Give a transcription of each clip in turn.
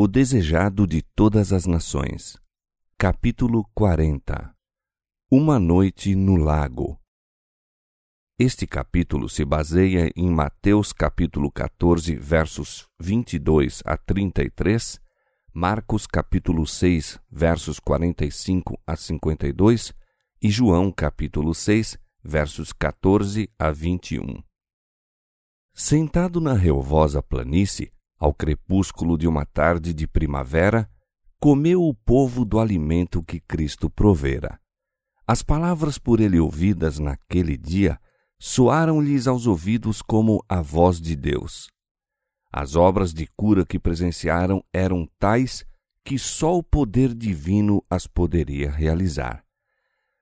O Desejado de Todas as Nações. Capítulo 40 Uma Noite no Lago. Este capítulo se baseia em Mateus capítulo 14, versos 22 a 33, Marcos capítulo 6, versos 45 a 52 e João capítulo 6, versos 14 a 21. Sentado na relvosa planície, ao crepúsculo de uma tarde de primavera, comeu o povo do alimento que Cristo provera. As palavras por ele ouvidas naquele dia soaram-lhes aos ouvidos como a voz de Deus. As obras de cura que presenciaram eram tais que só o poder divino as poderia realizar.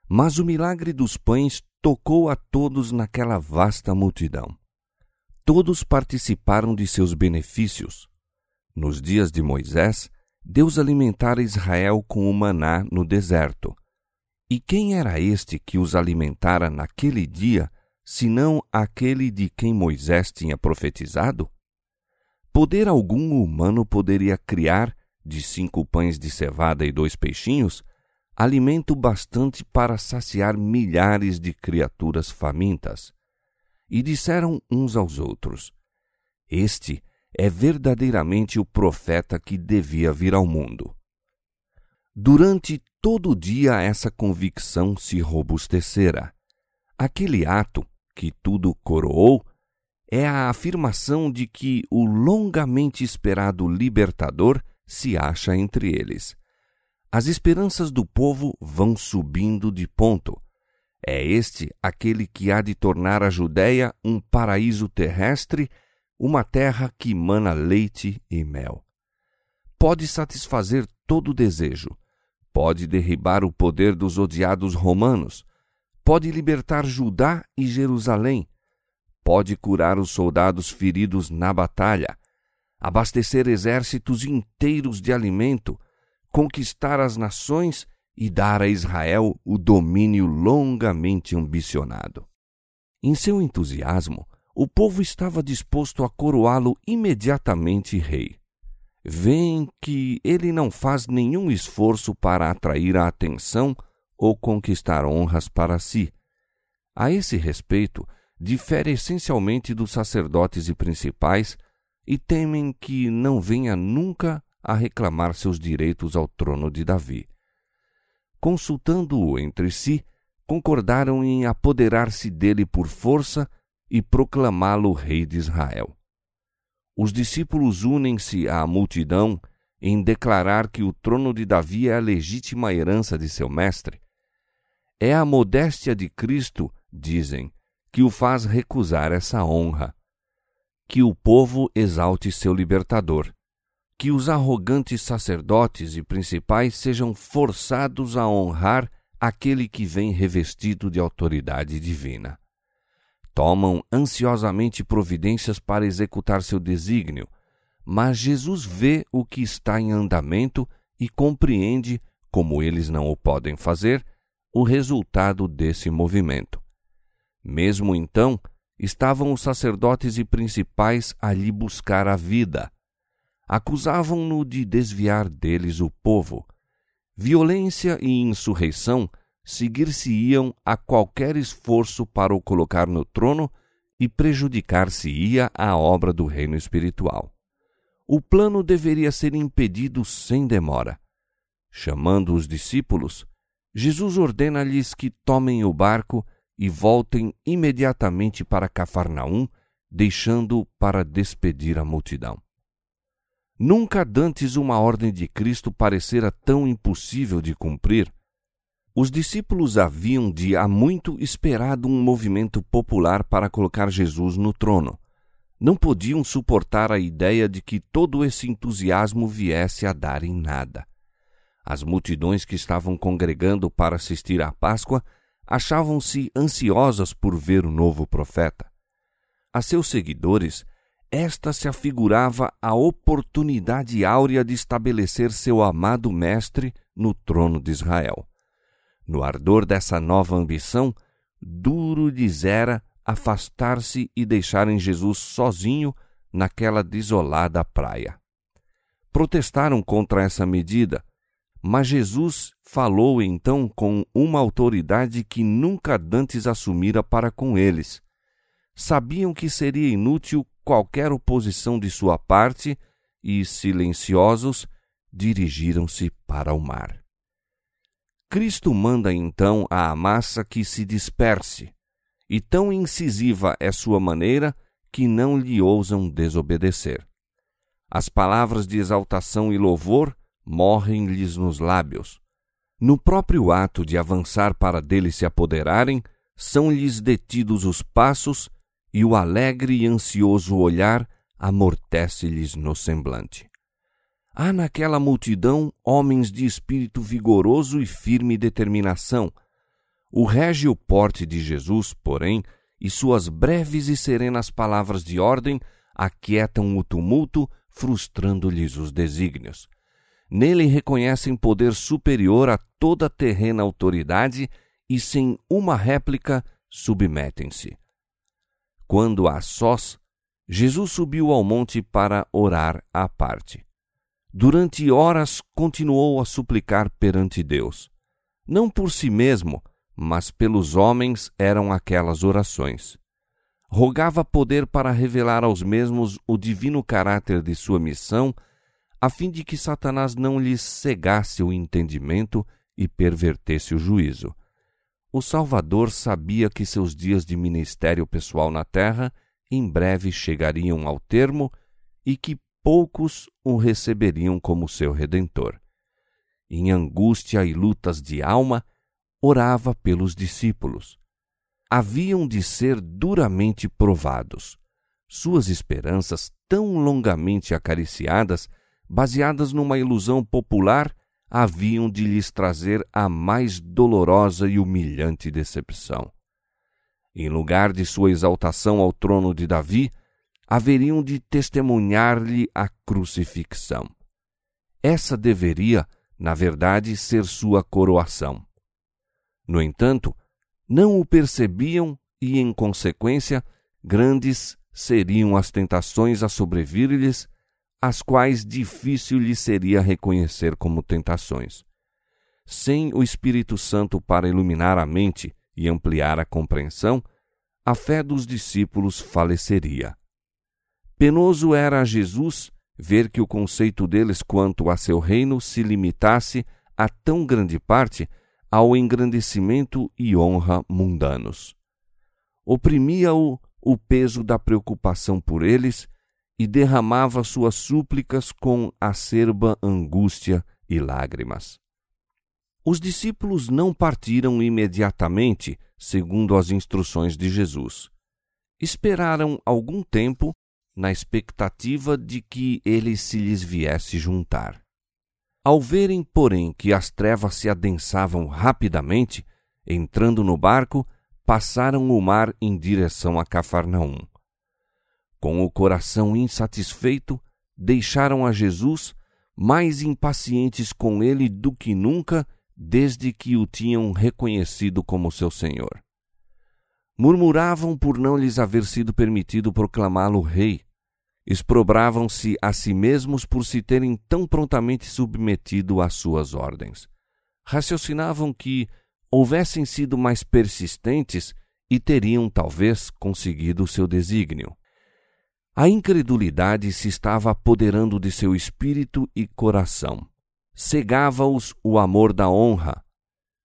Mas o milagre dos pães tocou a todos naquela vasta multidão todos participaram de seus benefícios. Nos dias de Moisés, Deus alimentara Israel com o maná no deserto. E quem era este que os alimentara naquele dia, senão aquele de quem Moisés tinha profetizado? Poder algum humano poderia criar, de cinco pães de cevada e dois peixinhos, alimento bastante para saciar milhares de criaturas famintas e disseram uns aos outros: Este é verdadeiramente o profeta que devia vir ao mundo. Durante todo o dia essa convicção se robustecera. Aquele ato, que tudo coroou, é a afirmação de que o longamente esperado libertador se acha entre eles. As esperanças do povo vão subindo de ponto é este aquele que há de tornar a Judéia um paraíso terrestre, uma terra que mana leite e mel. Pode satisfazer todo desejo, pode derribar o poder dos odiados romanos, pode libertar Judá e Jerusalém, pode curar os soldados feridos na batalha, abastecer exércitos inteiros de alimento, conquistar as nações e dar a Israel o domínio longamente ambicionado. Em seu entusiasmo, o povo estava disposto a coroá-lo imediatamente rei. Vêem que ele não faz nenhum esforço para atrair a atenção ou conquistar honras para si. A esse respeito, difere essencialmente dos sacerdotes e principais e temem que não venha nunca a reclamar seus direitos ao trono de Davi consultando-o entre si, concordaram em apoderar-se dele por força e proclamá-lo rei de Israel. Os discípulos unem-se à multidão em declarar que o trono de Davi é a legítima herança de seu mestre. É a modéstia de Cristo, dizem, que o faz recusar essa honra. Que o povo exalte seu libertador que os arrogantes sacerdotes e principais sejam forçados a honrar aquele que vem revestido de autoridade divina. Tomam ansiosamente providências para executar seu desígnio, mas Jesus vê o que está em andamento e compreende, como eles não o podem fazer, o resultado desse movimento. Mesmo então, estavam os sacerdotes e principais ali buscar a vida, acusavam-no de desviar deles o povo. Violência e insurreição seguir-se-iam a qualquer esforço para o colocar no trono e prejudicar-se-ia a obra do reino espiritual. O plano deveria ser impedido sem demora. Chamando os discípulos, Jesus ordena-lhes que tomem o barco e voltem imediatamente para Cafarnaum, deixando para despedir a multidão. Nunca dantes uma ordem de Cristo parecera tão impossível de cumprir. Os discípulos haviam de há muito esperado um movimento popular para colocar Jesus no trono. Não podiam suportar a ideia de que todo esse entusiasmo viesse a dar em nada. As multidões que estavam congregando para assistir à Páscoa achavam-se ansiosas por ver o novo profeta. A seus seguidores, esta se afigurava a oportunidade áurea de estabelecer seu amado Mestre no trono de Israel. No ardor dessa nova ambição, duro lhes era afastar-se e deixarem Jesus sozinho naquela desolada praia. protestaram contra essa medida, mas Jesus falou então com uma autoridade que nunca dantes assumira para com eles. Sabiam que seria inútil qualquer oposição de sua parte e, silenciosos, dirigiram-se para o mar. Cristo manda então à massa que se disperse, e tão incisiva é sua maneira que não lhe ousam desobedecer. As palavras de exaltação e louvor morrem-lhes nos lábios. No próprio ato de avançar para dele se apoderarem, são-lhes detidos os passos e o alegre e ansioso olhar amortece-lhes no semblante. Há naquela multidão homens de espírito vigoroso e firme determinação. O régio porte de Jesus, porém, e suas breves e serenas palavras de ordem aquietam o tumulto, frustrando-lhes os desígnios. Nele reconhecem poder superior a toda terrena autoridade e, sem uma réplica, submetem-se. Quando a sós, Jesus subiu ao monte para orar à parte. Durante horas continuou a suplicar perante Deus. Não por si mesmo, mas pelos homens eram aquelas orações. Rogava poder para revelar aos mesmos o divino caráter de sua missão, a fim de que Satanás não lhes cegasse o entendimento e pervertesse o juízo. O Salvador sabia que seus dias de ministério pessoal na terra em breve chegariam ao termo e que poucos o receberiam como seu redentor. Em angústia e lutas de alma, orava pelos discípulos. Haviam de ser duramente provados. Suas esperanças, tão longamente acariciadas, baseadas numa ilusão popular, haviam de lhes trazer a mais dolorosa e humilhante decepção. Em lugar de sua exaltação ao trono de Davi, haveriam de testemunhar-lhe a crucifixão. Essa deveria, na verdade, ser sua coroação. No entanto, não o percebiam e, em consequência, grandes seriam as tentações a sobrevir-lhes, as quais difícil lhe seria reconhecer como tentações. Sem o Espírito Santo para iluminar a mente e ampliar a compreensão, a fé dos discípulos faleceria. Penoso era a Jesus ver que o conceito deles quanto a seu reino se limitasse a tão grande parte ao engrandecimento e honra mundanos. Oprimia-o o peso da preocupação por eles e derramava suas súplicas com acerba angústia e lágrimas. Os discípulos não partiram imediatamente, segundo as instruções de Jesus. Esperaram algum tempo na expectativa de que ele se lhes viesse juntar. Ao verem, porém, que as trevas se adensavam rapidamente, entrando no barco, passaram o mar em direção a Cafarnaum. Com o coração insatisfeito, deixaram a Jesus, mais impacientes com ele do que nunca, desde que o tinham reconhecido como seu Senhor. Murmuravam por não lhes haver sido permitido proclamá-lo rei, exprobravam-se a si mesmos por se terem tão prontamente submetido às suas ordens. Raciocinavam que houvessem sido mais persistentes e teriam talvez conseguido o seu desígnio. A incredulidade se estava apoderando de seu espírito e coração. Cegava-os o amor da honra.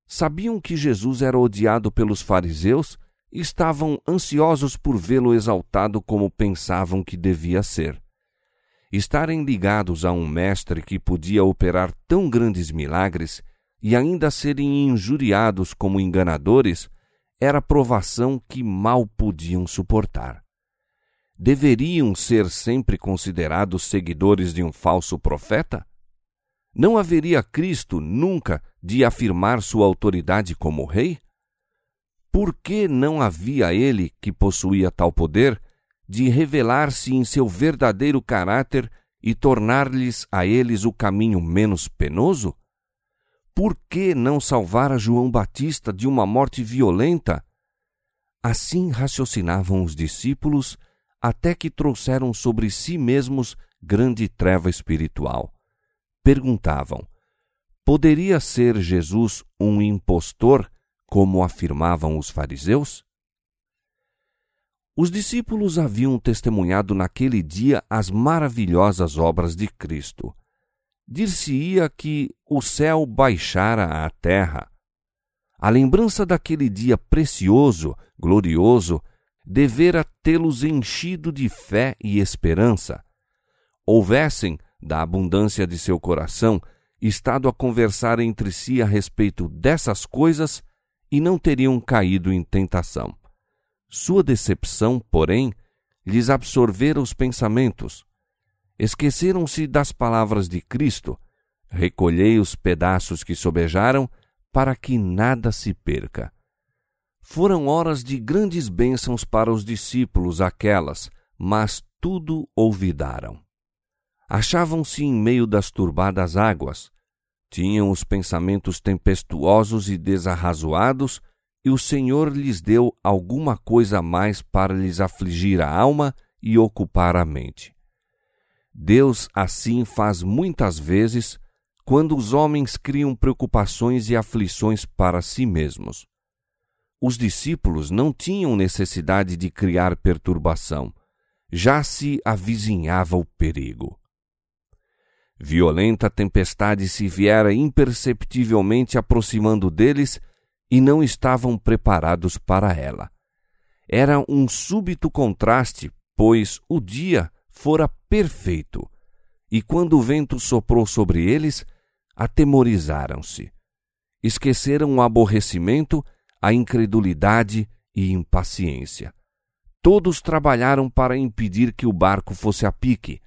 Sabiam que Jesus era odiado pelos fariseus estavam ansiosos por vê-lo exaltado como pensavam que devia ser. Estarem ligados a um mestre que podia operar tão grandes milagres e ainda serem injuriados como enganadores era provação que mal podiam suportar. Deveriam ser sempre considerados seguidores de um falso profeta? Não haveria Cristo nunca de afirmar sua autoridade como rei? Por que não havia ele, que possuía tal poder, de revelar-se em seu verdadeiro caráter e tornar-lhes a eles o caminho menos penoso? Por que não salvara João Batista de uma morte violenta? Assim raciocinavam os discípulos até que trouxeram sobre si mesmos grande treva espiritual. perguntavam: Poderia ser Jesus um impostor, como afirmavam os fariseus? Os discípulos haviam testemunhado naquele dia as maravilhosas obras de Cristo. Dir-se-ia que o céu baixara à terra. A lembrança daquele dia precioso, glorioso, devera tê-los enchido de fé e esperança. Houvessem, da abundância de seu coração, estado a conversar entre si a respeito dessas coisas e não teriam caído em tentação. Sua decepção, porém, lhes absorvera os pensamentos. Esqueceram-se das palavras de Cristo: recolhei os pedaços que sobejaram, para que nada se perca. Foram horas de grandes bênçãos para os discípulos aquelas, mas tudo olvidaram. Achavam-se em meio das turbadas águas, tinham os pensamentos tempestuosos e desarrazoados e o Senhor lhes deu alguma coisa a mais para lhes afligir a alma e ocupar a mente. Deus assim faz muitas vezes quando os homens criam preocupações e aflições para si mesmos. Os discípulos não tinham necessidade de criar perturbação, já se avizinhava o perigo. Violenta tempestade se viera imperceptivelmente aproximando deles e não estavam preparados para ela. Era um súbito contraste, pois o dia fora perfeito, e quando o vento soprou sobre eles, atemorizaram-se. Esqueceram o aborrecimento, a incredulidade e impaciência. Todos trabalharam para impedir que o barco fosse a pique.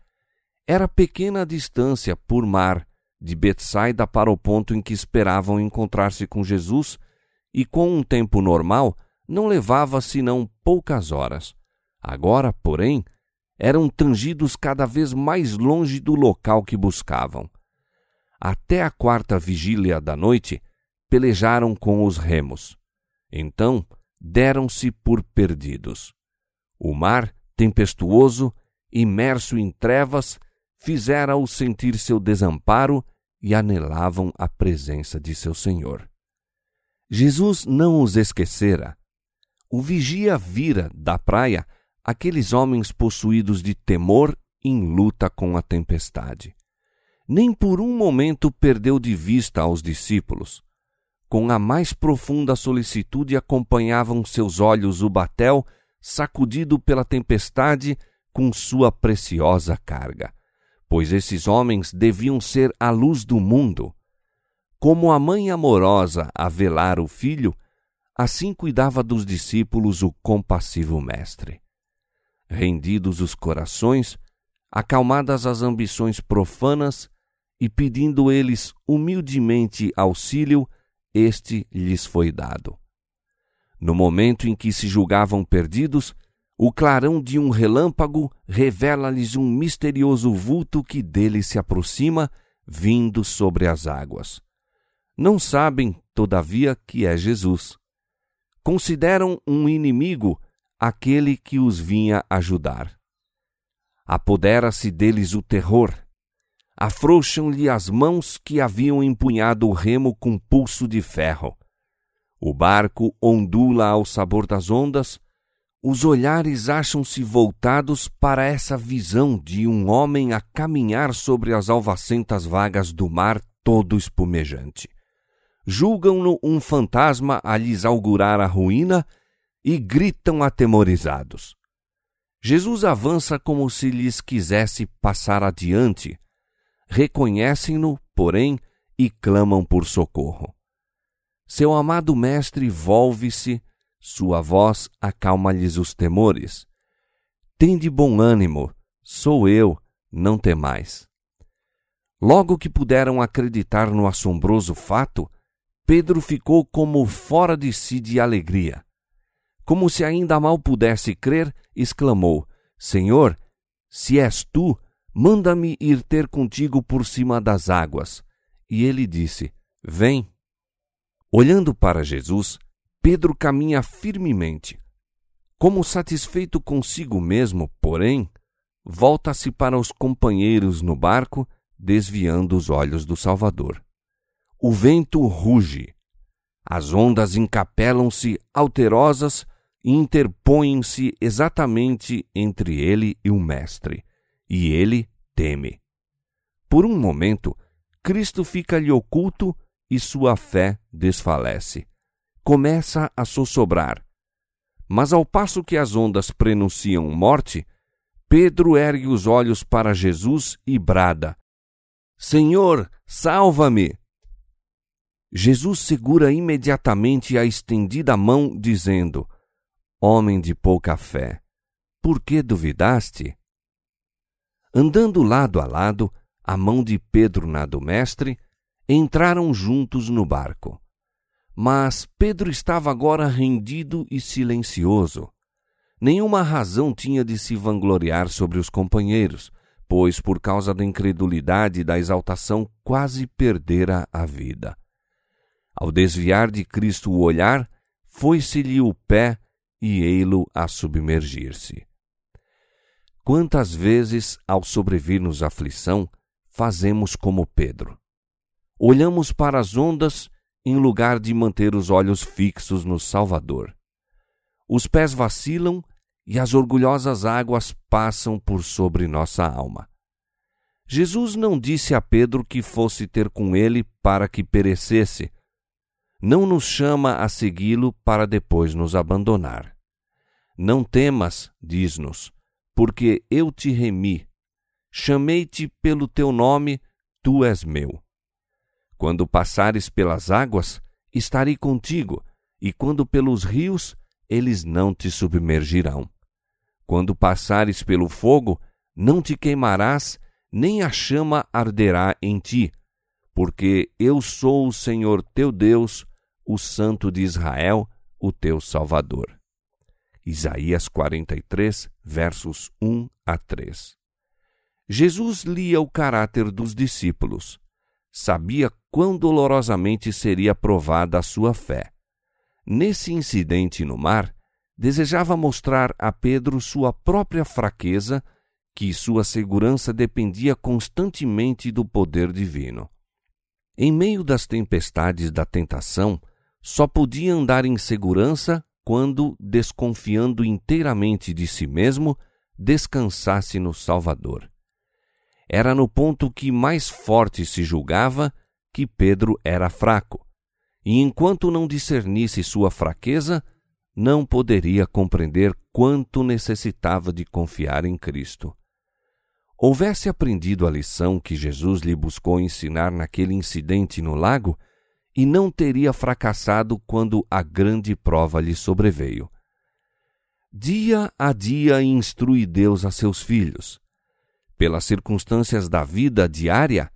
Era pequena a distância por mar de Betsaida para o ponto em que esperavam encontrar-se com Jesus e com um tempo normal não levava senão poucas horas. Agora, porém, eram tangidos cada vez mais longe do local que buscavam. Até a quarta vigília da noite, pelejaram com os remos. Então, deram-se por perdidos. O mar, tempestuoso, imerso em trevas, fizera-os sentir seu desamparo e anelavam a presença de seu Senhor. Jesus não os esquecera. O vigia vira da praia aqueles homens possuídos de temor em luta com a tempestade. Nem por um momento perdeu de vista aos discípulos. Com a mais profunda solicitude acompanhavam seus olhos o batel sacudido pela tempestade com sua preciosa carga, pois esses homens deviam ser a luz do mundo como a mãe amorosa a velar o filho, assim cuidava dos discípulos o compassivo Mestre. Rendidos os corações, acalmadas as ambições profanas, e pedindo eles humildemente auxílio, este lhes foi dado. No momento em que se julgavam perdidos, o clarão de um relâmpago revela-lhes um misterioso vulto que deles se aproxima, vindo sobre as águas. Não sabem, todavia, que é Jesus. Consideram um inimigo aquele que os vinha ajudar. Apodera-se deles o terror. Afrouxam-lhe as mãos que haviam empunhado o remo com pulso de ferro. O barco ondula ao sabor das ondas, os olhares acham-se voltados para essa visão de um homem a caminhar sobre as alvacentas vagas do mar todo espumejante julgam-no um fantasma a lhes augurar a ruína e gritam atemorizados. Jesus avança como se lhes quisesse passar adiante. Reconhecem-no, porém, e clamam por socorro. Seu amado mestre volve-se, sua voz acalma-lhes os temores. Tende bom ânimo, sou eu, não temais. Logo que puderam acreditar no assombroso fato, Pedro ficou como fora de si de alegria. Como se ainda mal pudesse crer, exclamou: Senhor, se és tu, manda-me ir ter contigo por cima das águas. E ele disse: Vem. Olhando para Jesus, Pedro caminha firmemente. Como satisfeito consigo mesmo, porém, volta-se para os companheiros no barco, desviando os olhos do Salvador. O vento ruge. As ondas encapelam-se alterosas e interpõem-se exatamente entre ele e o Mestre, e ele teme. Por um momento, Cristo fica-lhe oculto e sua fé desfalece. Começa a sossobrar. Mas ao passo que as ondas prenunciam morte, Pedro ergue os olhos para Jesus e brada: Senhor, salva-me! Jesus segura imediatamente a estendida mão, dizendo: Homem de pouca fé, por que duvidaste? Andando lado a lado, a mão de Pedro na do Mestre, entraram juntos no barco. Mas Pedro estava agora rendido e silencioso. Nenhuma razão tinha de se vangloriar sobre os companheiros, pois, por causa da incredulidade e da exaltação, quase perdera a vida. Ao desviar de Cristo o olhar, foi-se-lhe o pé e ei-lo a submergir-se. Quantas vezes, ao sobrevir-nos aflição, fazemos como Pedro? Olhamos para as ondas em lugar de manter os olhos fixos no Salvador. Os pés vacilam e as orgulhosas águas passam por sobre nossa alma. Jesus não disse a Pedro que fosse ter com ele para que perecesse. Não nos chama a segui-lo para depois nos abandonar. Não temas, diz-nos, porque eu te remi. Chamei-te pelo teu nome, tu és meu. Quando passares pelas águas, estarei contigo, e quando pelos rios, eles não te submergirão. Quando passares pelo fogo, não te queimarás, nem a chama arderá em ti, porque eu sou o Senhor teu Deus, o Santo de Israel, o teu Salvador. Isaías 43, versos 1 a 3. Jesus lia o caráter dos discípulos. Sabia quão dolorosamente seria provada a sua fé. Nesse incidente no mar, desejava mostrar a Pedro sua própria fraqueza, que sua segurança dependia constantemente do poder divino. Em meio das tempestades da tentação, só podia andar em segurança quando, desconfiando inteiramente de si mesmo, descansasse no Salvador. Era no ponto que mais forte se julgava que Pedro era fraco, e enquanto não discernisse sua fraqueza, não poderia compreender quanto necessitava de confiar em Cristo. Houvesse aprendido a lição que Jesus lhe buscou ensinar naquele incidente no lago, e não teria fracassado quando a grande prova lhe sobreveio. Dia a dia instrui Deus a seus filhos. Pelas circunstâncias da vida diária,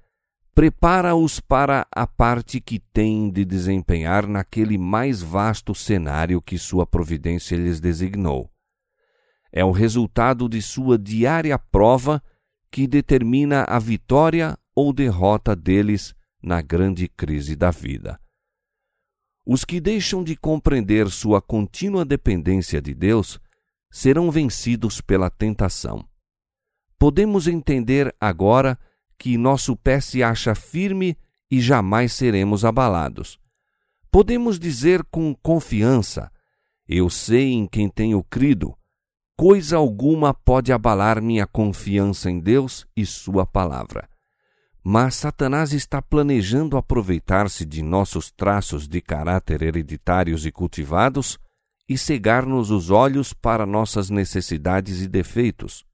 prepara-os para a parte que têm de desempenhar naquele mais vasto cenário que sua providência lhes designou. É o resultado de sua diária prova que determina a vitória ou derrota deles na grande crise da vida. Os que deixam de compreender sua contínua dependência de Deus serão vencidos pela tentação. Podemos entender agora que nosso pé se acha firme e jamais seremos abalados. Podemos dizer com confiança: Eu sei em quem tenho crido. Coisa alguma pode abalar minha confiança em Deus e Sua palavra. Mas Satanás está planejando aproveitar-se de nossos traços de caráter hereditários e cultivados e cegar-nos os olhos para nossas necessidades e defeitos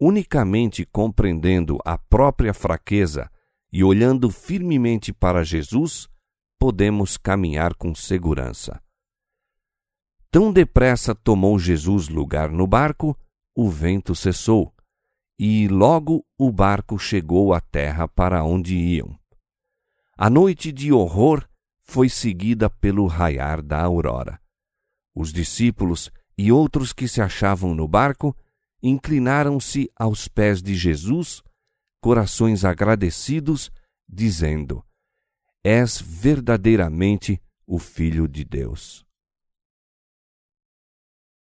unicamente compreendendo a própria fraqueza e olhando firmemente para Jesus, podemos caminhar com segurança. Tão depressa tomou Jesus lugar no barco, o vento cessou, e logo o barco chegou à terra para onde iam. A noite de horror foi seguida pelo raiar da aurora. Os discípulos e outros que se achavam no barco inclinaram-se aos pés de Jesus, corações agradecidos, dizendo: És verdadeiramente o Filho de Deus.